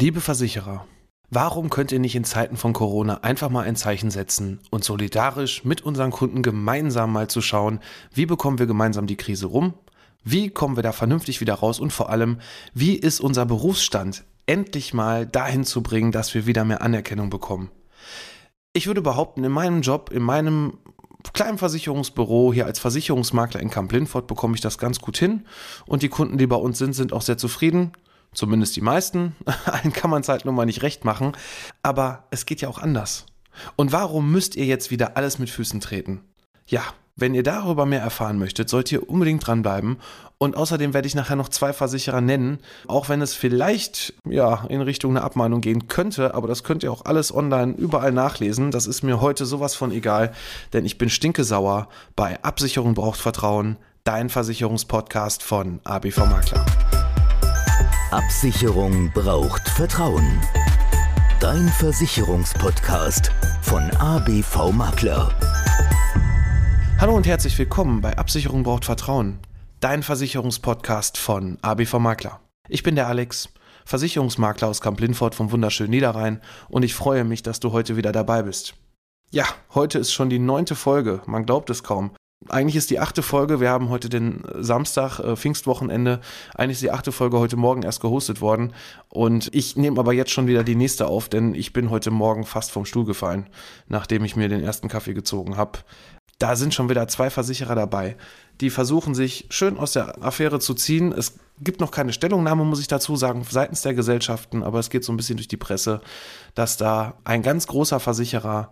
Liebe Versicherer, warum könnt ihr nicht in Zeiten von Corona einfach mal ein Zeichen setzen und solidarisch mit unseren Kunden gemeinsam mal zu schauen, wie bekommen wir gemeinsam die Krise rum? Wie kommen wir da vernünftig wieder raus? Und vor allem, wie ist unser Berufsstand endlich mal dahin zu bringen, dass wir wieder mehr Anerkennung bekommen? Ich würde behaupten, in meinem Job, in meinem kleinen Versicherungsbüro hier als Versicherungsmakler in Kamp-Lindfort bekomme ich das ganz gut hin und die Kunden, die bei uns sind, sind auch sehr zufrieden. Zumindest die meisten. Allen kann man es halt nun mal nicht recht machen. Aber es geht ja auch anders. Und warum müsst ihr jetzt wieder alles mit Füßen treten? Ja, wenn ihr darüber mehr erfahren möchtet, sollt ihr unbedingt dranbleiben. Und außerdem werde ich nachher noch zwei Versicherer nennen, auch wenn es vielleicht ja in Richtung eine Abmahnung gehen könnte, aber das könnt ihr auch alles online überall nachlesen. Das ist mir heute sowas von egal, denn ich bin stinkesauer bei Absicherung braucht Vertrauen, dein Versicherungspodcast von ABV Makler. Absicherung braucht Vertrauen. Dein Versicherungspodcast von ABV Makler. Hallo und herzlich willkommen bei Absicherung braucht Vertrauen, dein Versicherungspodcast von ABV Makler. Ich bin der Alex, Versicherungsmakler aus Kamp-Lindfort vom wunderschönen Niederrhein und ich freue mich, dass du heute wieder dabei bist. Ja, heute ist schon die neunte Folge, man glaubt es kaum. Eigentlich ist die achte Folge, wir haben heute den Samstag, äh, Pfingstwochenende, eigentlich ist die achte Folge heute Morgen erst gehostet worden. Und ich nehme aber jetzt schon wieder die nächste auf, denn ich bin heute Morgen fast vom Stuhl gefallen, nachdem ich mir den ersten Kaffee gezogen habe da sind schon wieder zwei Versicherer dabei, die versuchen sich schön aus der Affäre zu ziehen. Es gibt noch keine Stellungnahme, muss ich dazu sagen, seitens der Gesellschaften, aber es geht so ein bisschen durch die Presse, dass da ein ganz großer Versicherer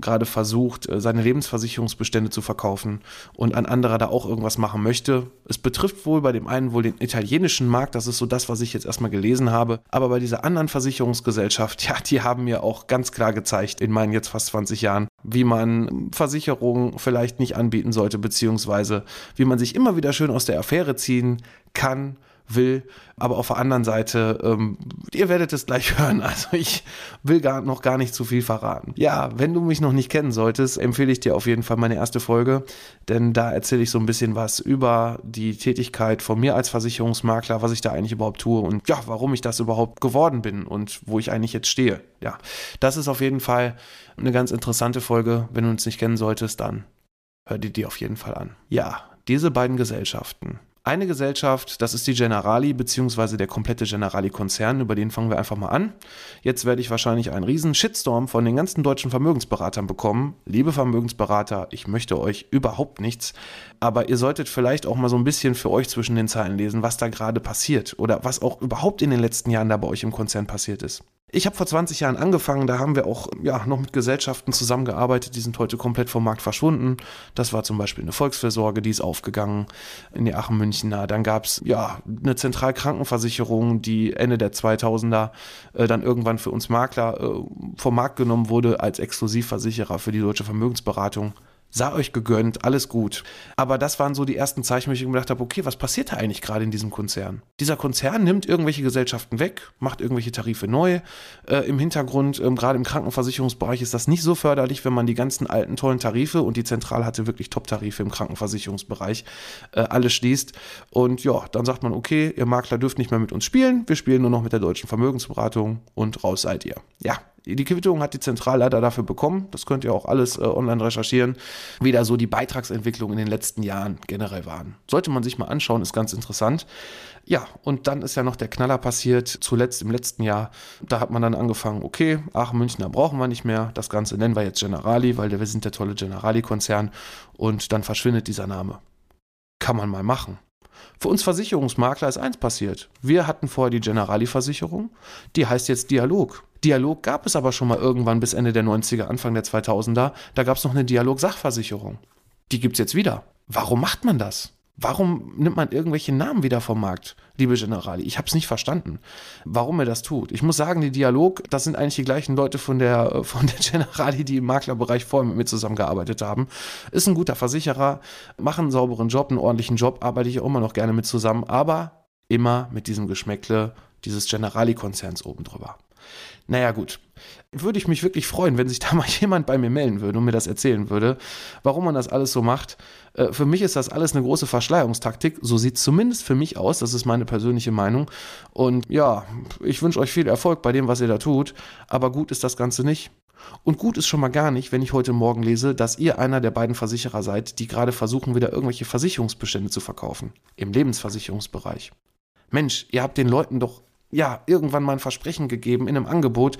gerade versucht, äh, seine Lebensversicherungsbestände zu verkaufen und ein anderer da auch irgendwas machen möchte. Es betrifft wohl bei dem einen wohl den italienischen Markt, das ist so das, was ich jetzt erstmal gelesen habe, aber bei dieser anderen Versicherungsgesellschaft, ja, die haben mir auch ganz klar gezeigt in meinen jetzt fast 20 Jahren, wie man Versicherungen vielleicht nicht anbieten sollte, beziehungsweise wie man sich immer wieder schön aus der Affäre ziehen kann will. Aber auf der anderen Seite, ähm, ihr werdet es gleich hören. Also ich will gar, noch gar nicht zu viel verraten. Ja, wenn du mich noch nicht kennen solltest, empfehle ich dir auf jeden Fall meine erste Folge, denn da erzähle ich so ein bisschen was über die Tätigkeit von mir als Versicherungsmakler, was ich da eigentlich überhaupt tue und ja, warum ich das überhaupt geworden bin und wo ich eigentlich jetzt stehe. Ja, das ist auf jeden Fall eine ganz interessante Folge. Wenn du uns nicht kennen solltest, dann hör dir die auf jeden Fall an. Ja, diese beiden Gesellschaften, eine Gesellschaft, das ist die Generali, beziehungsweise der komplette Generali-Konzern, über den fangen wir einfach mal an. Jetzt werde ich wahrscheinlich einen riesen Shitstorm von den ganzen deutschen Vermögensberatern bekommen. Liebe Vermögensberater, ich möchte euch überhaupt nichts, aber ihr solltet vielleicht auch mal so ein bisschen für euch zwischen den Zeilen lesen, was da gerade passiert oder was auch überhaupt in den letzten Jahren da bei euch im Konzern passiert ist. Ich habe vor 20 Jahren angefangen, da haben wir auch ja, noch mit Gesellschaften zusammengearbeitet, die sind heute komplett vom Markt verschwunden. Das war zum Beispiel eine Volksfürsorge, die ist aufgegangen in die Aachen Münchner. Dann gab es ja, eine Zentralkrankenversicherung, die Ende der 2000er äh, dann irgendwann für uns Makler äh, vom Markt genommen wurde als Exklusivversicherer für die deutsche Vermögensberatung sei euch gegönnt, alles gut. Aber das waren so die ersten Zeichen, wo ich gedacht habe, okay, was passiert da eigentlich gerade in diesem Konzern? Dieser Konzern nimmt irgendwelche Gesellschaften weg, macht irgendwelche Tarife neu. Äh, Im Hintergrund, ähm, gerade im Krankenversicherungsbereich, ist das nicht so förderlich, wenn man die ganzen alten tollen Tarife und die Zentral hatte wirklich Top-Tarife im Krankenversicherungsbereich, äh, alles schließt. Und ja, dann sagt man, okay, ihr Makler dürft nicht mehr mit uns spielen, wir spielen nur noch mit der deutschen Vermögensberatung und raus seid ihr. Ja, die Quittung hat die Zentralleiter dafür bekommen. Das könnt ihr auch alles äh, online recherchieren, wie da so die Beitragsentwicklung in den letzten Jahren generell waren. Sollte man sich mal anschauen, ist ganz interessant. Ja, und dann ist ja noch der Knaller passiert, zuletzt im letzten Jahr. Da hat man dann angefangen, okay, Aachen Münchner brauchen wir nicht mehr. Das Ganze nennen wir jetzt Generali, weil wir sind der tolle Generali-Konzern. Und dann verschwindet dieser Name. Kann man mal machen. Für uns Versicherungsmakler ist eins passiert. Wir hatten vorher die Generali-Versicherung, die heißt jetzt Dialog. Dialog gab es aber schon mal irgendwann bis Ende der 90er, Anfang der 2000er. Da gab es noch eine Dialog-Sachversicherung. Die gibt es jetzt wieder. Warum macht man das? Warum nimmt man irgendwelche Namen wieder vom Markt, liebe Generali? Ich habe es nicht verstanden, warum er das tut. Ich muss sagen, die Dialog, das sind eigentlich die gleichen Leute von der, von der Generali, die im Maklerbereich vorher mit mir zusammengearbeitet haben. Ist ein guter Versicherer, machen einen sauberen Job, einen ordentlichen Job, arbeite ich auch immer noch gerne mit zusammen, aber immer mit diesem Geschmäckle dieses Generali-Konzerns oben drüber. Naja, gut. Würde ich mich wirklich freuen, wenn sich da mal jemand bei mir melden würde und mir das erzählen würde, warum man das alles so macht. Äh, für mich ist das alles eine große Verschleierungstaktik. So sieht es zumindest für mich aus. Das ist meine persönliche Meinung. Und ja, ich wünsche euch viel Erfolg bei dem, was ihr da tut. Aber gut ist das Ganze nicht. Und gut ist schon mal gar nicht, wenn ich heute Morgen lese, dass ihr einer der beiden Versicherer seid, die gerade versuchen, wieder irgendwelche Versicherungsbestände zu verkaufen. Im Lebensversicherungsbereich. Mensch, ihr habt den Leuten doch ja irgendwann mal ein Versprechen gegeben in einem Angebot.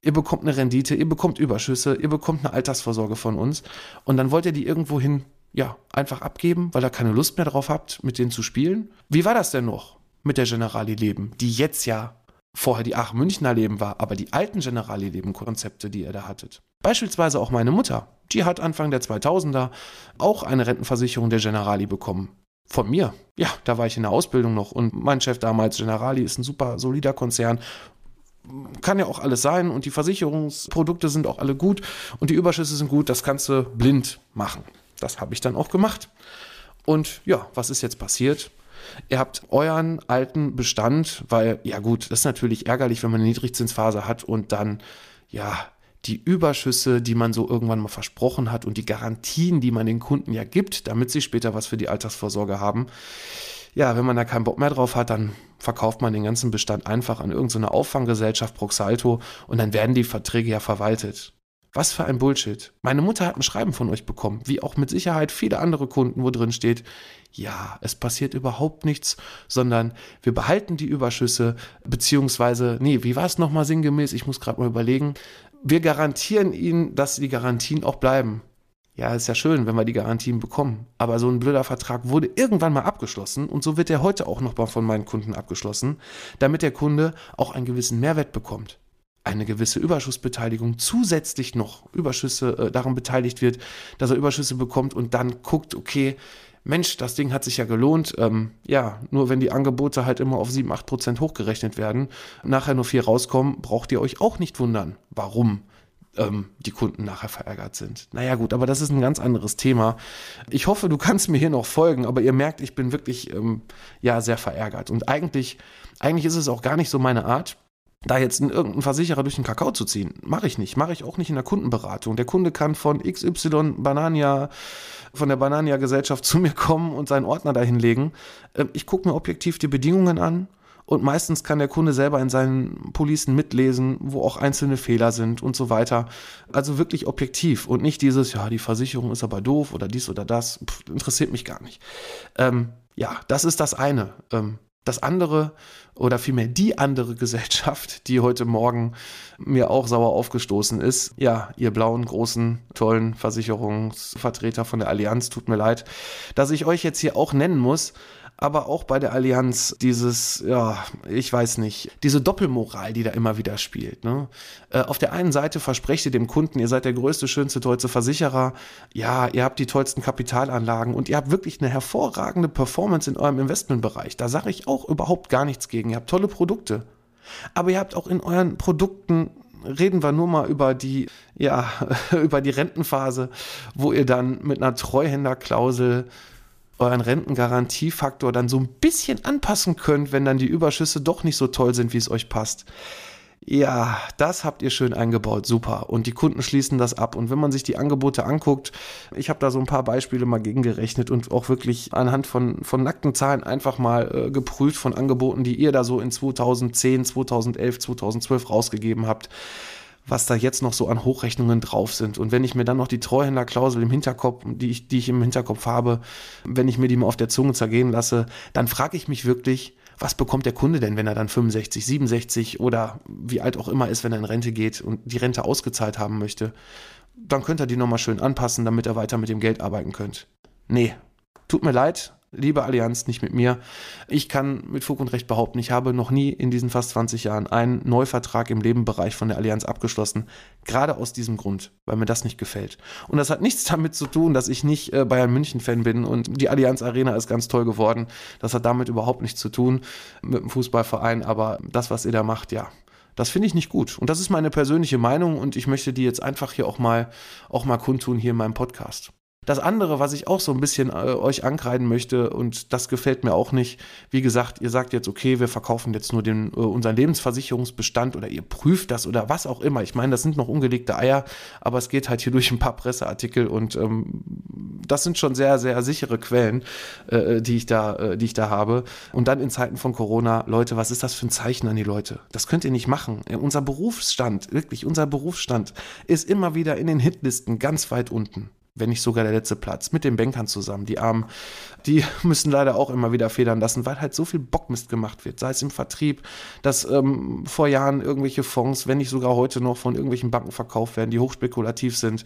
Ihr bekommt eine Rendite, ihr bekommt Überschüsse, ihr bekommt eine Altersvorsorge von uns und dann wollt ihr die irgendwohin ja einfach abgeben, weil ihr keine Lust mehr drauf habt, mit denen zu spielen. Wie war das denn noch mit der Generali Leben, die jetzt ja vorher die Ach Münchner Leben war, aber die alten Generali Leben Konzepte, die ihr da hattet. Beispielsweise auch meine Mutter, die hat Anfang der 2000er auch eine Rentenversicherung der Generali bekommen. Von mir. Ja, da war ich in der Ausbildung noch und mein Chef damals, Generali, ist ein super solider Konzern. Kann ja auch alles sein und die Versicherungsprodukte sind auch alle gut und die Überschüsse sind gut, das kannst du blind machen. Das habe ich dann auch gemacht. Und ja, was ist jetzt passiert? Ihr habt euren alten Bestand, weil, ja gut, das ist natürlich ärgerlich, wenn man eine Niedrigzinsphase hat und dann, ja, die Überschüsse, die man so irgendwann mal versprochen hat und die Garantien, die man den Kunden ja gibt, damit sie später was für die Altersvorsorge haben. Ja, wenn man da keinen Bock mehr drauf hat, dann verkauft man den ganzen Bestand einfach an irgendeine Auffanggesellschaft Proxalto und dann werden die Verträge ja verwaltet. Was für ein Bullshit. Meine Mutter hat ein Schreiben von euch bekommen, wie auch mit Sicherheit viele andere Kunden, wo drin steht, ja, es passiert überhaupt nichts, sondern wir behalten die Überschüsse, beziehungsweise, nee, wie war es nochmal sinngemäß? Ich muss gerade mal überlegen. Wir garantieren Ihnen, dass die Garantien auch bleiben. Ja, ist ja schön, wenn wir die Garantien bekommen. Aber so ein blöder Vertrag wurde irgendwann mal abgeschlossen und so wird er heute auch noch mal von meinen Kunden abgeschlossen, damit der Kunde auch einen gewissen Mehrwert bekommt eine gewisse Überschussbeteiligung zusätzlich noch Überschüsse äh, daran beteiligt wird, dass er Überschüsse bekommt und dann guckt, okay, Mensch, das Ding hat sich ja gelohnt. Ähm, ja, nur wenn die Angebote halt immer auf 7, 8 Prozent hochgerechnet werden, nachher nur 4 rauskommen, braucht ihr euch auch nicht wundern, warum ähm, die Kunden nachher verärgert sind. Naja gut, aber das ist ein ganz anderes Thema. Ich hoffe, du kannst mir hier noch folgen, aber ihr merkt, ich bin wirklich ähm, ja sehr verärgert. Und eigentlich, eigentlich ist es auch gar nicht so meine Art da jetzt irgendeinen Versicherer durch den Kakao zu ziehen, mache ich nicht. Mache ich auch nicht in der Kundenberatung. Der Kunde kann von XY Banania, von der Banania Gesellschaft zu mir kommen und seinen Ordner dahin legen. Ähm, ich gucke mir objektiv die Bedingungen an und meistens kann der Kunde selber in seinen Policen mitlesen, wo auch einzelne Fehler sind und so weiter. Also wirklich objektiv und nicht dieses, ja, die Versicherung ist aber doof oder dies oder das. Pff, interessiert mich gar nicht. Ähm, ja, das ist das eine. Ähm, das andere oder vielmehr die andere Gesellschaft, die heute Morgen mir auch sauer aufgestoßen ist. Ja, ihr blauen, großen, tollen Versicherungsvertreter von der Allianz, tut mir leid, dass ich euch jetzt hier auch nennen muss aber auch bei der Allianz dieses, ja, ich weiß nicht, diese Doppelmoral, die da immer wieder spielt. Ne? Äh, auf der einen Seite versprecht ihr dem Kunden, ihr seid der größte, schönste, tollste Versicherer, ja, ihr habt die tollsten Kapitalanlagen und ihr habt wirklich eine hervorragende Performance in eurem Investmentbereich. Da sage ich auch überhaupt gar nichts gegen. Ihr habt tolle Produkte. Aber ihr habt auch in euren Produkten reden wir nur mal über die, ja, über die Rentenphase, wo ihr dann mit einer Treuhänderklausel euren Rentengarantiefaktor dann so ein bisschen anpassen könnt, wenn dann die Überschüsse doch nicht so toll sind, wie es euch passt. Ja, das habt ihr schön eingebaut, super. Und die Kunden schließen das ab. Und wenn man sich die Angebote anguckt, ich habe da so ein paar Beispiele mal gegengerechnet und auch wirklich anhand von, von nackten Zahlen einfach mal äh, geprüft von Angeboten, die ihr da so in 2010, 2011, 2012 rausgegeben habt was da jetzt noch so an Hochrechnungen drauf sind. Und wenn ich mir dann noch die Treuhänderklausel im Hinterkopf, die ich, die ich im Hinterkopf habe, wenn ich mir die mal auf der Zunge zergehen lasse, dann frage ich mich wirklich, was bekommt der Kunde denn, wenn er dann 65, 67 oder wie alt auch immer ist, wenn er in Rente geht und die Rente ausgezahlt haben möchte? Dann könnt ihr die nochmal schön anpassen, damit er weiter mit dem Geld arbeiten könnt. Nee, tut mir leid, Liebe Allianz, nicht mit mir. Ich kann mit Fug und Recht behaupten, ich habe noch nie in diesen fast 20 Jahren einen Neuvertrag im Lebenbereich von der Allianz abgeschlossen. Gerade aus diesem Grund, weil mir das nicht gefällt. Und das hat nichts damit zu tun, dass ich nicht äh, Bayern München-Fan bin und die Allianz Arena ist ganz toll geworden. Das hat damit überhaupt nichts zu tun mit dem Fußballverein. Aber das, was ihr da macht, ja, das finde ich nicht gut. Und das ist meine persönliche Meinung und ich möchte die jetzt einfach hier auch mal, auch mal kundtun hier in meinem Podcast. Das andere, was ich auch so ein bisschen äh, euch ankreiden möchte, und das gefällt mir auch nicht, wie gesagt, ihr sagt jetzt, okay, wir verkaufen jetzt nur den, äh, unseren Lebensversicherungsbestand oder ihr prüft das oder was auch immer. Ich meine, das sind noch ungelegte Eier, aber es geht halt hier durch ein paar Presseartikel und ähm, das sind schon sehr, sehr sichere Quellen, äh, die, ich da, äh, die ich da habe. Und dann in Zeiten von Corona, Leute, was ist das für ein Zeichen an die Leute? Das könnt ihr nicht machen. Äh, unser Berufsstand, wirklich, unser Berufsstand ist immer wieder in den Hitlisten ganz weit unten wenn nicht sogar der letzte Platz, mit den Bankern zusammen. Die Armen, die müssen leider auch immer wieder federn lassen, weil halt so viel Bockmist gemacht wird. Sei es im Vertrieb, dass ähm, vor Jahren irgendwelche Fonds, wenn nicht sogar heute noch von irgendwelchen Banken verkauft werden, die hochspekulativ sind,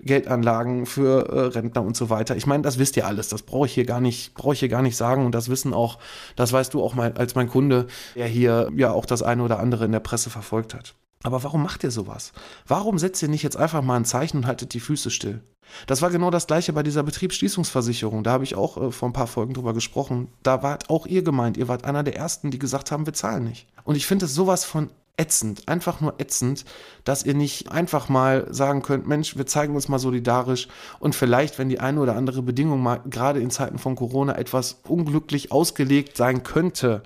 Geldanlagen für äh, Rentner und so weiter. Ich meine, das wisst ihr alles. Das brauche ich hier gar nicht, brauche ich hier gar nicht sagen. Und das wissen auch, das weißt du auch mal als mein Kunde, der hier ja auch das eine oder andere in der Presse verfolgt hat. Aber warum macht ihr sowas? Warum setzt ihr nicht jetzt einfach mal ein Zeichen und haltet die Füße still? Das war genau das gleiche bei dieser Betriebsschließungsversicherung. Da habe ich auch äh, vor ein paar Folgen drüber gesprochen. Da wart auch ihr gemeint. Ihr wart einer der ersten, die gesagt haben, wir zahlen nicht. Und ich finde es sowas von ätzend, einfach nur ätzend, dass ihr nicht einfach mal sagen könnt, Mensch, wir zeigen uns mal solidarisch und vielleicht, wenn die eine oder andere Bedingung mal gerade in Zeiten von Corona etwas unglücklich ausgelegt sein könnte,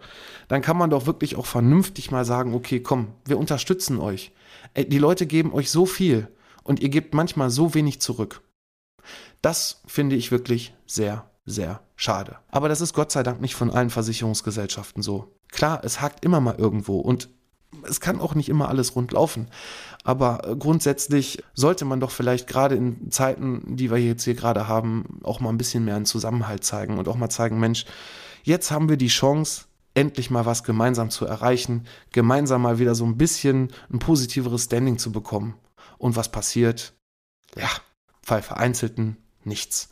dann kann man doch wirklich auch vernünftig mal sagen, okay, komm, wir unterstützen euch. Die Leute geben euch so viel und ihr gebt manchmal so wenig zurück. Das finde ich wirklich sehr, sehr schade. Aber das ist Gott sei Dank nicht von allen Versicherungsgesellschaften so. Klar, es hakt immer mal irgendwo und es kann auch nicht immer alles rund laufen. Aber grundsätzlich sollte man doch vielleicht gerade in Zeiten, die wir jetzt hier gerade haben, auch mal ein bisschen mehr einen Zusammenhalt zeigen und auch mal zeigen, Mensch, jetzt haben wir die Chance, endlich mal was gemeinsam zu erreichen, gemeinsam mal wieder so ein bisschen ein positiveres Standing zu bekommen. Und was passiert? Ja, bei Vereinzelten nichts.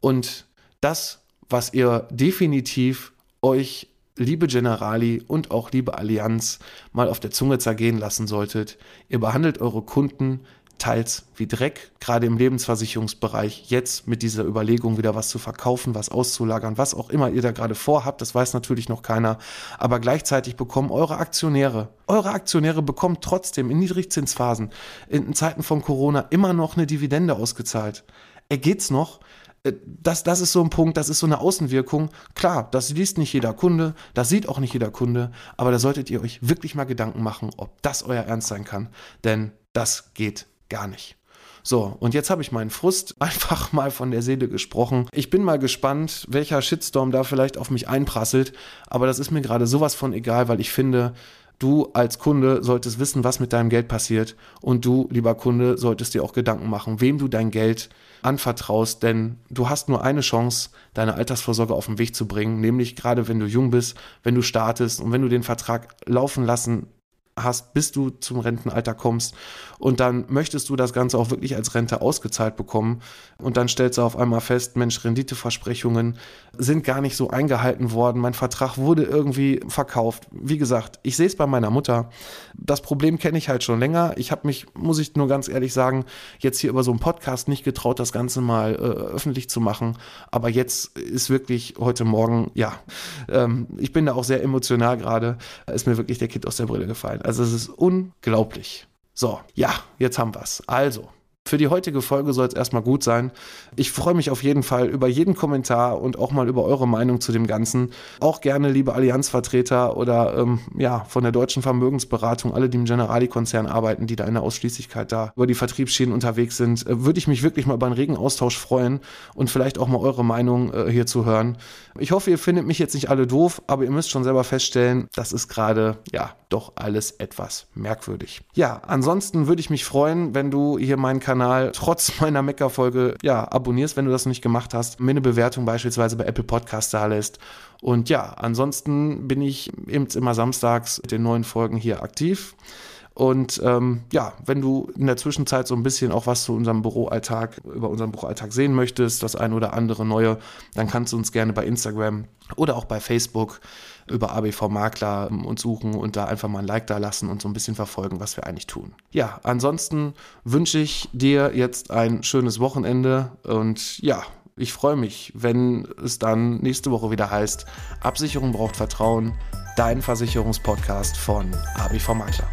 Und das, was ihr definitiv euch liebe Generali und auch liebe Allianz, mal auf der Zunge zergehen lassen solltet. Ihr behandelt eure Kunden teils wie Dreck, gerade im Lebensversicherungsbereich, jetzt mit dieser Überlegung wieder was zu verkaufen, was auszulagern, was auch immer ihr da gerade vorhabt, das weiß natürlich noch keiner, aber gleichzeitig bekommen eure Aktionäre, eure Aktionäre bekommen trotzdem in Niedrigzinsphasen, in Zeiten von Corona immer noch eine Dividende ausgezahlt. Er geht's noch? Äh, das, das ist so ein Punkt, das ist so eine Außenwirkung. Klar, das liest nicht jeder Kunde, das sieht auch nicht jeder Kunde, aber da solltet ihr euch wirklich mal Gedanken machen, ob das euer Ernst sein kann, denn das geht gar nicht. So, und jetzt habe ich meinen Frust einfach mal von der Seele gesprochen. Ich bin mal gespannt, welcher Shitstorm da vielleicht auf mich einprasselt, aber das ist mir gerade sowas von egal, weil ich finde, Du als Kunde solltest wissen, was mit deinem Geld passiert. Und du, lieber Kunde, solltest dir auch Gedanken machen, wem du dein Geld anvertraust, denn du hast nur eine Chance, deine Altersvorsorge auf den Weg zu bringen, nämlich gerade wenn du jung bist, wenn du startest und wenn du den Vertrag laufen lassen hast, bis du zum Rentenalter kommst. Und dann möchtest du das Ganze auch wirklich als Rente ausgezahlt bekommen. Und dann stellst du auf einmal fest, Mensch, Renditeversprechungen sind gar nicht so eingehalten worden. Mein Vertrag wurde irgendwie verkauft. Wie gesagt, ich sehe es bei meiner Mutter. Das Problem kenne ich halt schon länger. Ich habe mich, muss ich nur ganz ehrlich sagen, jetzt hier über so einen Podcast nicht getraut, das Ganze mal äh, öffentlich zu machen. Aber jetzt ist wirklich heute Morgen, ja, ähm, ich bin da auch sehr emotional gerade, ist mir wirklich der Kind aus der Brille gefallen. Also es ist unglaublich. So, ja, jetzt haben wir's. Also, für die heutige Folge soll es erstmal gut sein. Ich freue mich auf jeden Fall über jeden Kommentar und auch mal über eure Meinung zu dem Ganzen. Auch gerne, liebe Allianzvertreter oder ähm, ja, von der deutschen Vermögensberatung, alle, die im Generali-Konzern arbeiten, die da in der Ausschließlichkeit da über die Vertriebsschienen unterwegs sind, äh, würde ich mich wirklich mal über einen regen Austausch freuen und vielleicht auch mal eure Meinung äh, hier zu hören. Ich hoffe, ihr findet mich jetzt nicht alle doof, aber ihr müsst schon selber feststellen, das ist gerade, ja, doch alles etwas merkwürdig. Ja, ansonsten würde ich mich freuen, wenn du hier meinen Kanal Kanal trotz meiner Mecker-Folge ja, abonnierst, wenn du das noch nicht gemacht hast, mir eine Bewertung beispielsweise bei Apple Podcasts da lässt. Und ja, ansonsten bin ich eben immer samstags mit den neuen Folgen hier aktiv. Und ähm, ja, wenn du in der Zwischenzeit so ein bisschen auch was zu unserem Büroalltag, über unseren Büroalltag sehen möchtest, das ein oder andere neue, dann kannst du uns gerne bei Instagram oder auch bei Facebook über ABV Makler ähm, und suchen und da einfach mal ein Like da lassen und so ein bisschen verfolgen, was wir eigentlich tun. Ja, ansonsten wünsche ich dir jetzt ein schönes Wochenende und ja, ich freue mich, wenn es dann nächste Woche wieder heißt, Absicherung braucht Vertrauen, dein Versicherungspodcast von ABV Makler.